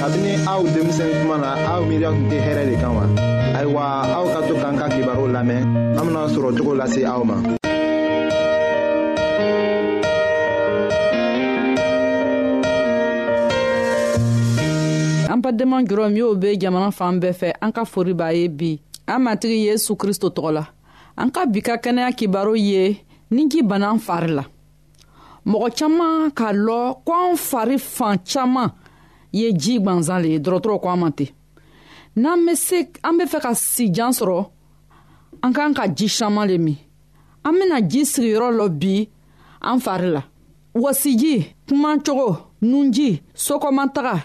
kabini aw denmisɛn kuma na aw miiriya tun tɛ hɛrɛ de kan wa ayiwa aw ka to k'an ka kibaruw lamɛn an bena sɔrɔ cogo lase aw ma an badenma jɔrɔ min y'o be jamana fan bɛɛ fɛ an ka fori b'a ye bi an matigi yesu kristo tɔgɔ la an ka bi ka kɛnɛya kibaru ye ni ji bana fari la mɔgɔ caman k'a lɔ ko an fari fan caman ye ji gwanzan le ye dɔrɔtɔrɔ ko an ma ten n'an bɛ se an bɛ fɛ ka sijan sɔrɔ an k'an ka ji caman le min an bɛna ji sigiyɔrɔ lɔ bi an fari la wasiji kumacogo nunji sokɔmataga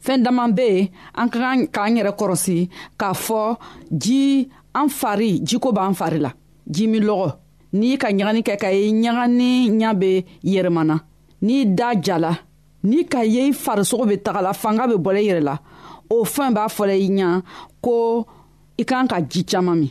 fɛɛn daman be yen an ka kan k'an yɛrɛ kɔrɔsi k'a fɔ ji an fari jiko b'an fari la ji min lɔgɔ n'i ka ɲagani kɛ ka ye ɲagani ɲa be yɛrɛmana n'i da jala n'i ka ye i farisogo be tagala fanga be bɔla i yɛrɛ la o fɛn b'a fɔla i ɲa ko i kan ka ji caaman min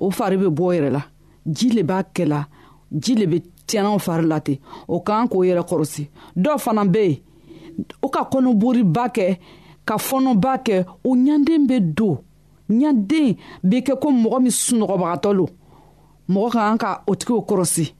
o fari bɛ bɔ yɛrɛ la ji le b'a kɛ la ji le bɛ tiɲɛnaw fari la ten o kan k'o yɛrɛ kɔrɔsi dɔw fana bɛ yen o ka kɔnɔboriba kɛ ka fɔnɔba kɛ o ɲanden bɛ don ɲanden bɛ kɛ ko mɔgɔ min sunɔgɔbagatɔ lo mɔgɔ ka kan ka o tigiw kɔrɔsi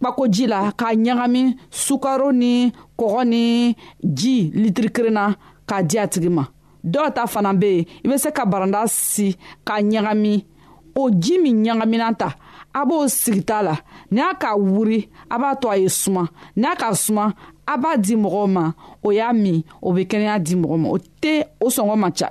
kpako ji la k'a ɲagami sukaro ni kɔgɔ ni ji litiri kelen na k'a di a tigi ma dɔw ta fana bɛ yen i bɛ se ka baranda si k'a ɲagami o ji min ɲagamina ta a b'o sigita la ni a k'a wuri a b'a to a ye suma ni a k'a suma a b'a di mɔgɔw ma o y'a min o bɛ kɛnɛya di mɔgɔ ma o tɛ o sɔngɔ man ca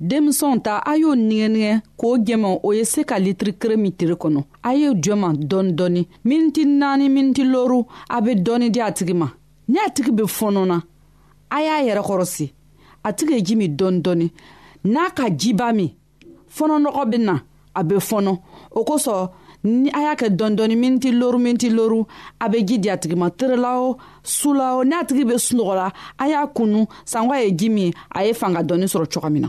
denmisɛnw ta a y'o nigɛnigɛ k'o jɛmɔ o ye se ka litiri kere min tiri kɔnɔ a ye jɔma dɔɔni dɔɔni miniti naani miniti loru a bɛ dɔɔni di a tigi ma ni a tigi bɛ fɔɔnɔ na a y'a yɛrɛ kɔrɔsi a tigi ye ji min dɔɔni dɔɔni n'a ka jiba min fɔnɔnɔgɔ bɛ na a bɛ fɔnɔ o kosɔn ni a y'a kɛ dɔɔni miniti loru miniti loru a bɛ ji di a tigi ma terela o su la o n'a tigi bɛ sunɔgɔ la a y'a kunu sanko a ye ji min a ye fanga dɔɔni sɔrɔ cogo min na.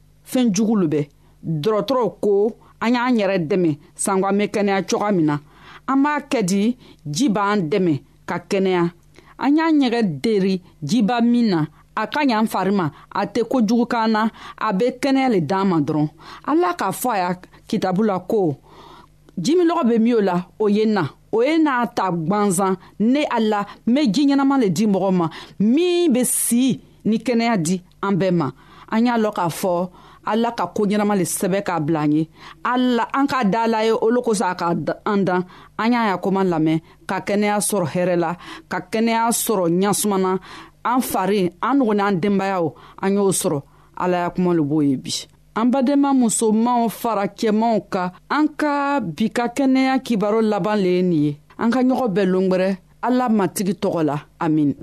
fɛn jugu lo bɛ dɔrɔtɔrɔw ko an y'an yɛrɛ dɛmɛ sanko an bɛ kɛnɛya cogoya min na an b'a kɛ di ji b'an dɛmɛ ka kɛnɛya an y'an ɲɛgɛn deri jiba min na a ka ɲan fari ma a tɛ kojugu kan na a bɛ kɛnɛya le d'an ma dɔrɔn ala k'a fɔ a y'a kitabu la ko jimilɔgɔ bɛ min o la o ye na o ye n'a ta gwanzan ne a la n bɛ ji ɲɛnama le di mɔgɔ ma min bɛ si ni kɛnɛya di an bɛɛ ma an y'a lɔn k'a fɔ ala ka ko ɲɛnama le sɛbɛ k'a bila an ye ala an k'a da la ye olu kosɔn a ka an dan an y'a ya koman lamɛn ka kɛnɛya sɔrɔ hɛrɛ la ka kɛnɛya sɔrɔ ɲasuman na an fari an nɔgɔn n'an denbayaw an y'o sɔrɔ ala ya kuma le b'o ye bi an badenma musomanw fara cɛmanw kan an ka bi ka kɛnɛya kibaro laban le ye nin ye an ka ɲɔgɔn bɛɛ longwɛrɛ ala matigi tɔgɔ la amin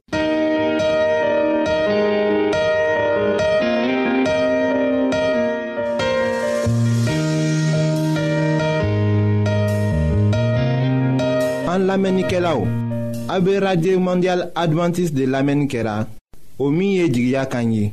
an lamɛnnikɛlaw a be radio mondial advantiste de lamɛnni kɛra o min ye jigiya kan ye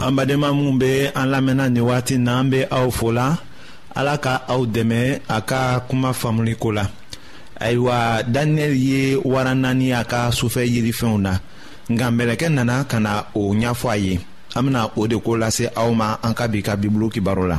an badenma minw be an lamɛnna ni wagati na an be aw fola ala ka aw dɛmɛ a ka kuma faamuli ko la ayiwa daniyɛli ye wara naani a ka sufɛ yirifɛnw na nka mɛlɛkɛ nana ka na o ɲafɔ a ye an bena o de ko lase aw ma an ka bi ka bibulu kibaro la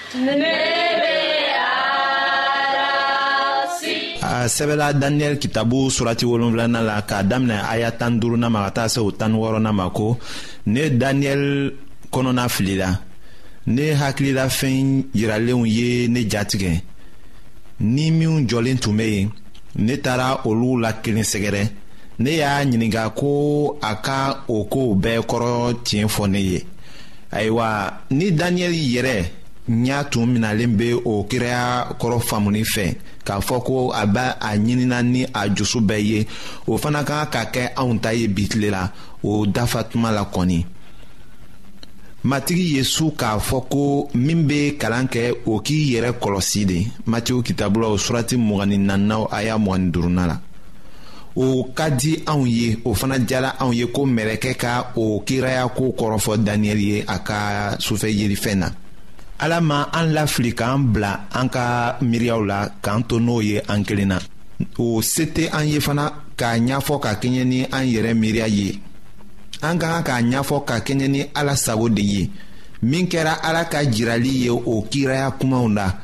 a sɛbɛla daniyɛli kitabu surati wolonfilana la k'a daminɛ aya tan duruna ma ka taa se o tan wɔɔrɔna ma ko ne daniyɛli kɔnɔna filila ne hakilila fɛn yiralenw ye ne jatigɛ ni minw jɔlen tun bɛ yen ne taara olu la kelen sɛgɛrɛ ne y'a ɲininka ko a ka o kow bɛɛ kɔrɔ tiɲɛ fɔ ne ye ayiwa ni daniyɛli yɛrɛ ɲa tun minalen bɛ o kiraya kɔrɔ faamuni fɛ k'a fɔ ko a bɛ a ɲinina ni a jusu bɛɛ ye o fana ka ka kɛ anw ta ye bi tile la o dafa tuma la kɔni matigi yesu k'a fɔ ko min bɛ kalan kɛ o k'i yɛrɛ kɔlɔsi de matiw kitabulaw surati mɔgɔni nannaw a y'a mɔgɔni durunna la o ka di anw ye o fana diyara anw ye ko mɛrɛkɛ ka o kiraya ko kɔrɔfɔ daniyɛli ye a ka sufɛ yelifɛn na ala ma an lafili k'an bila an ka miiriyaw la k'an to n'o ye an kelen na o se tɛ an ye fana k'a ɲɛfɔ ka kɛɲɛ ni an yɛrɛ miiriya ye an ka kan k'a ɲɛfɔ ka kɛɲɛ ni ala sago de ye min kɛra ala ka jirali ye o kiraya kumaw la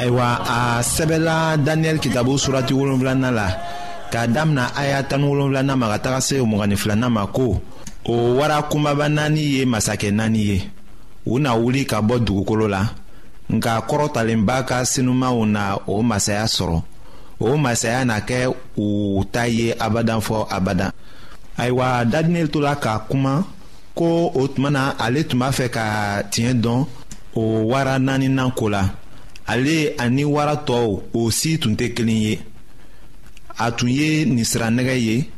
ayiwa a sɛbɛla daniyɛli kitabu surati wolonfilana la k'a damina aya tani wolonfilana ma ka taga se o mɔgɔnin filana ma ko o wara kunbaba naani ye masakɛ naani ye u na wuli ka bɔ dugukolo la nka kɔrɔtalenba ka sinumanw na o masaya sɔrɔ o masaya na kɛ u ta ye abadan fɔ abadan ayiwa daniyɛli tola ka kuma ko o tuma na ale tun b'a fɛ ka tiɲɛ dɔn o wara naaninan ko la ale ani wara tɔw o si tun tɛ kelen ye a tun ye nin siranɛgɛ ye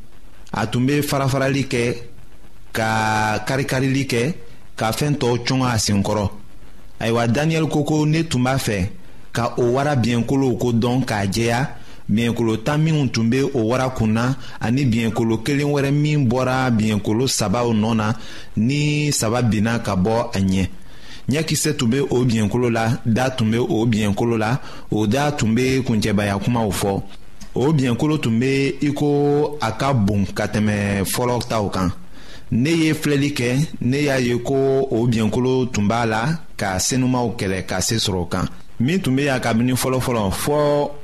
a tun bɛ farafarali kɛ ka karikarili kɛ ka fɛn tɔw cɔn a senkɔrɔ ayiwa daniyɛli ko ko ne tun b'a fɛ ka o wara biɲɛkolow ko dɔn k'a jɛya biɲɛkolo tan minw tun bɛ o wara kun na ani biɲɛkolo kelen wɛrɛ min bɔra biɲɛkolo sabaw nɔ na ni saba binna ka bɔ a ɲɛ ɲɛkisɛ tun bɛ o biɲɛkolo la da tun bɛ o biɲɛkolo la o da tun bɛ kuncɛbaya kumaw fɔ o biɲɛkolo tun bɛ i ko a ka bon ka tɛmɛ fɔlɔ taw kan ne ye filɛli kɛ ne y'a ye ko o biɲɛkolo tun b'a la ka senumaw kɛlɛ ka se sɔrɔ o kan min tun bɛ yan kabini fɔlɔfɔlɔ fɔ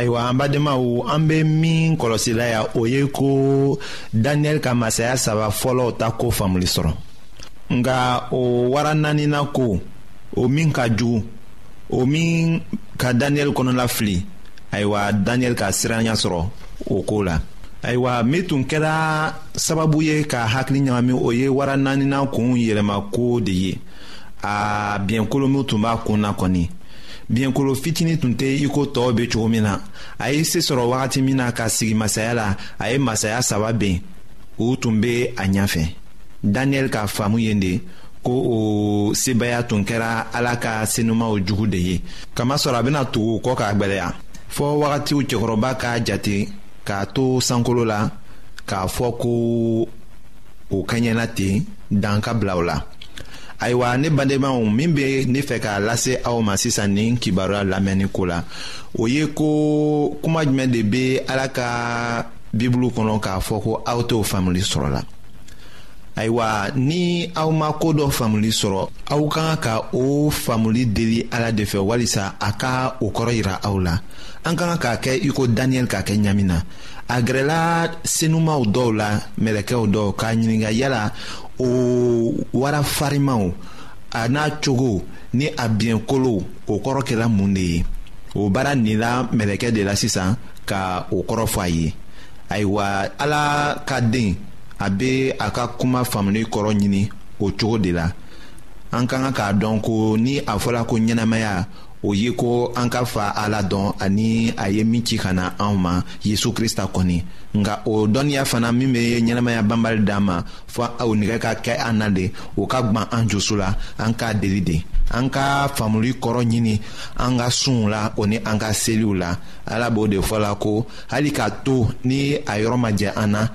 ayiwa an badenmaw an bɛ min kɔlɔsila ya o ye ko daniyɛli ka masaya saba fɔlɔw ta ko faamuli sɔrɔ nka o wara naanina ko o min ka jugu o min ka daniyɛli kɔnɔla fili ayiwa daniyɛli ka siranya sɔrɔ o ko la ayiwa min tun kɛra sababu ye ka hakili ɲagami o ye wara naanina kun yɛlɛma ko de ye aa biɲɛkolomu tun b'a kun na kɔni biɲɛkolo fitini tun tɛ i ko tɔɔw bɛ cogo min na a ye se sɔrɔ wagati min na ka sigi masaya la a ye masaya saba ben u tun bɛ a ɲɛfɛ daniyɛli ka faamu ye de ko o sebaaya tun kɛra ala ka senumaw jugu de ye kamasɔrɔ a bɛna tugu kɔ k'a gbɛlɛya fɔɔ wagatiw cɛkɔrɔba k'a jate k'a to sankolo la k'a fɔ ko o kaɲɛna ten dan ka bila o la ayiwa ne badenmaw min bɛ ne fɛ k'a lase aw ma sisan nin kibaruya lamɛnni ko la o ye ko kuma jumɛn de bɛ ala ka bibulu kɔnɔ k'a fɔ ko aw t'o faamuli sɔrɔ la ayiwa ni aw ma ko dɔ faamuli sɔrɔ aw ka kan ka o faamuli deli ala de fɛ walisa a ka o kɔrɔ yira aw la an ka kan k'a kɛ i ko daniyɛli k'a kɛ ɲami na a gɛrɛla senumaw dɔw la mɛlɛkɛw dɔw k'a ɲininka yala o wara farimaw a n'a cogo ni a biɲɛkolow o kɔrɔ kɛra mun de ye o baara nila mɛlɛkɛ de la sisan ka o kɔrɔ fɔ a ye ayiwa ala ka den a bɛ a ka kuma faamuli kɔrɔ ɲini o cogo de la an ka kan k'a dɔn ko ni a fɔra ko ɲɛnamaya o ye ko an ka fa ala dɔn ani a ye min ci ka na anw ma yesu krista kɔni nka o dɔnniya fana min bɛ ɲɛnamaya banbali d'an ma fɔ o nɛgɛ ka kɛ an na de o ka gwan an jusu la an k'a deli de an ka faamuli kɔrɔ ɲini an ka sunw la o ni an ka seliw la ala b'o de fɔ la ko hali k'a to ni a yɔrɔ ma jɛ an na